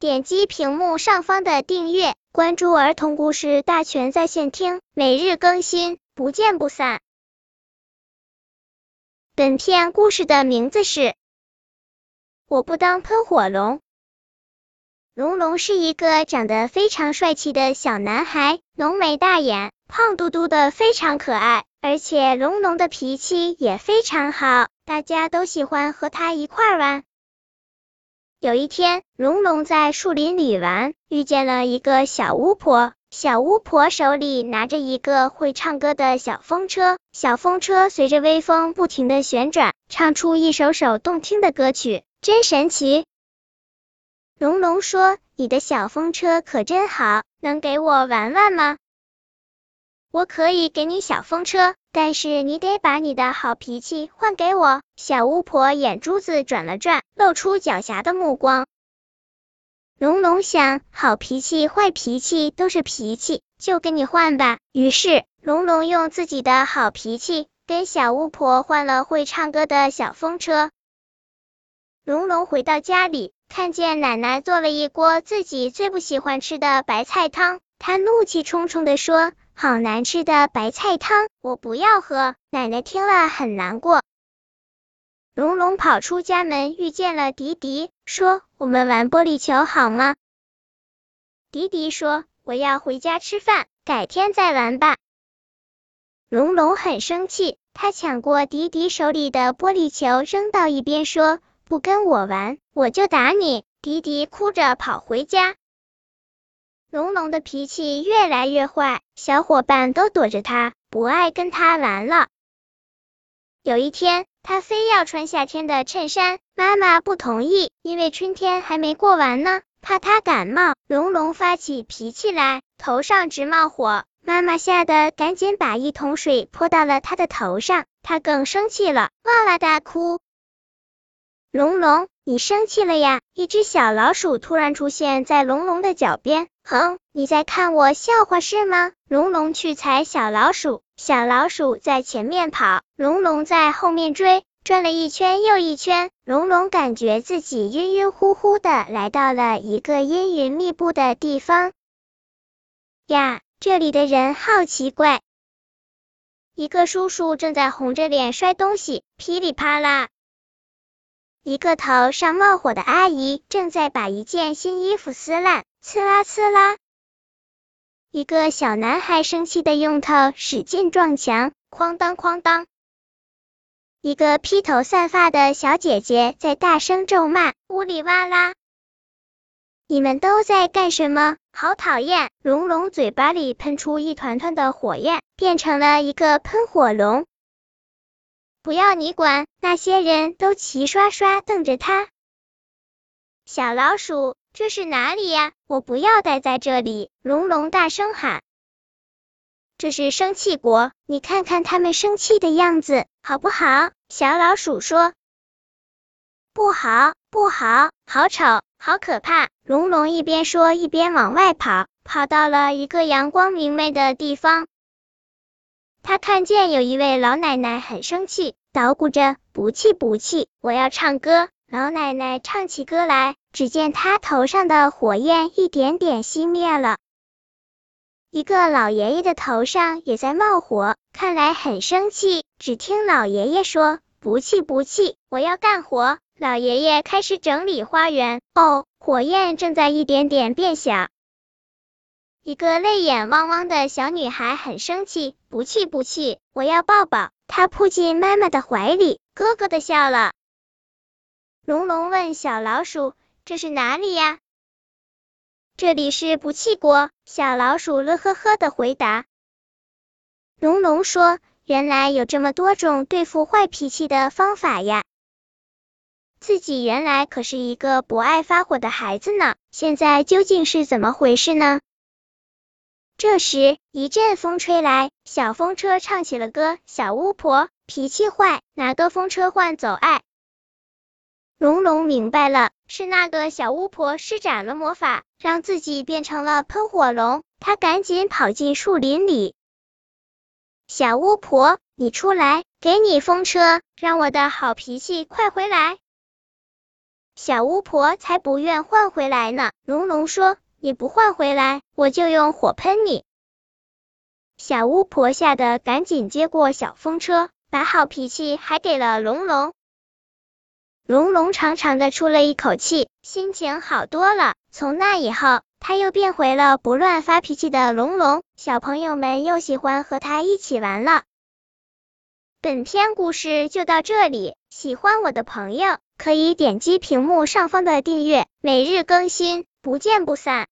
点击屏幕上方的订阅，关注儿童故事大全在线听，每日更新，不见不散。本片故事的名字是《我不当喷火龙》。龙龙是一个长得非常帅气的小男孩，浓眉大眼，胖嘟嘟的，非常可爱。而且龙龙的脾气也非常好，大家都喜欢和他一块玩。有一天，龙龙在树林里玩，遇见了一个小巫婆。小巫婆手里拿着一个会唱歌的小风车，小风车随着微风不停的旋转，唱出一首首动听的歌曲，真神奇。龙龙说：“你的小风车可真好，能给我玩玩吗？”我可以给你小风车，但是你得把你的好脾气换给我。小巫婆眼珠子转了转，露出狡黠的目光。龙龙想，好脾气、坏脾气都是脾气，就跟你换吧。于是，龙龙用自己的好脾气跟小巫婆换了会唱歌的小风车。龙龙回到家里，看见奶奶做了一锅自己最不喜欢吃的白菜汤，他怒气冲冲的说。好难吃的白菜汤，我不要喝。奶奶听了很难过。龙龙跑出家门，遇见了迪迪，说：“我们玩玻璃球好吗？”迪迪说：“我要回家吃饭，改天再玩吧。”龙龙很生气，他抢过迪迪手里的玻璃球，扔到一边，说：“不跟我玩，我就打你。”迪迪哭着跑回家。龙龙的脾气越来越坏，小伙伴都躲着他，不爱跟他玩了。有一天，他非要穿夏天的衬衫，妈妈不同意，因为春天还没过完呢，怕他感冒。龙龙发起脾气来，头上直冒火，妈妈吓得赶紧把一桶水泼到了他的头上，他更生气了，哇哇大哭。龙龙，你生气了呀？一只小老鼠突然出现在龙龙的脚边。哼，你在看我笑话是吗？龙龙去踩小老鼠，小老鼠在前面跑，龙龙在后面追，转了一圈又一圈，龙龙感觉自己晕晕乎乎的，来到了一个阴云密布的地方。呀，这里的人好奇怪。一个叔叔正在红着脸摔东西，噼里啪啦。一个头上冒火的阿姨正在把一件新衣服撕烂。呲啦呲啦，一个小男孩生气的用头使劲撞墙，哐当哐当。一个披头散发的小姐姐在大声咒骂，呜里哇啦。你们都在干什么？好讨厌！龙龙嘴巴里喷出一团团的火焰，变成了一个喷火龙。不要你管，那些人都齐刷刷瞪着他。小老鼠。这是哪里呀？我不要待在这里！龙龙大声喊。这是生气国，你看看他们生气的样子，好不好？小老鼠说。不好，不好，好丑，好可怕！龙龙一边说一边往外跑，跑到了一个阳光明媚的地方。他看见有一位老奶奶很生气，捣鼓着，不气不气，我要唱歌。老奶奶唱起歌来，只见她头上的火焰一点点熄灭了。一个老爷爷的头上也在冒火，看来很生气。只听老爷爷说：“不气不气，我要干活。”老爷爷开始整理花园。哦，火焰正在一点点变小。一个泪眼汪汪的小女孩很生气：“不气不气，我要抱抱。”他扑进妈妈的怀里，咯咯的笑了。龙龙问小老鼠：“这是哪里呀？”“这里是不气国。”小老鼠乐呵呵的回答。龙龙说：“原来有这么多种对付坏脾气的方法呀！自己原来可是一个不爱发火的孩子呢，现在究竟是怎么回事呢？”这时，一阵风吹来，小风车唱起了歌：“小巫婆脾气坏，拿个风车换走爱。”龙龙明白了，是那个小巫婆施展了魔法，让自己变成了喷火龙。他赶紧跑进树林里。小巫婆，你出来，给你风车，让我的好脾气快回来。小巫婆才不愿换回来呢。龙龙说：“你不换回来，我就用火喷你。”小巫婆吓得赶紧接过小风车，把好脾气还给了龙龙。龙龙长长的出了一口气，心情好多了。从那以后，他又变回了不乱发脾气的龙龙，小朋友们又喜欢和他一起玩了。本篇故事就到这里，喜欢我的朋友可以点击屏幕上方的订阅，每日更新，不见不散。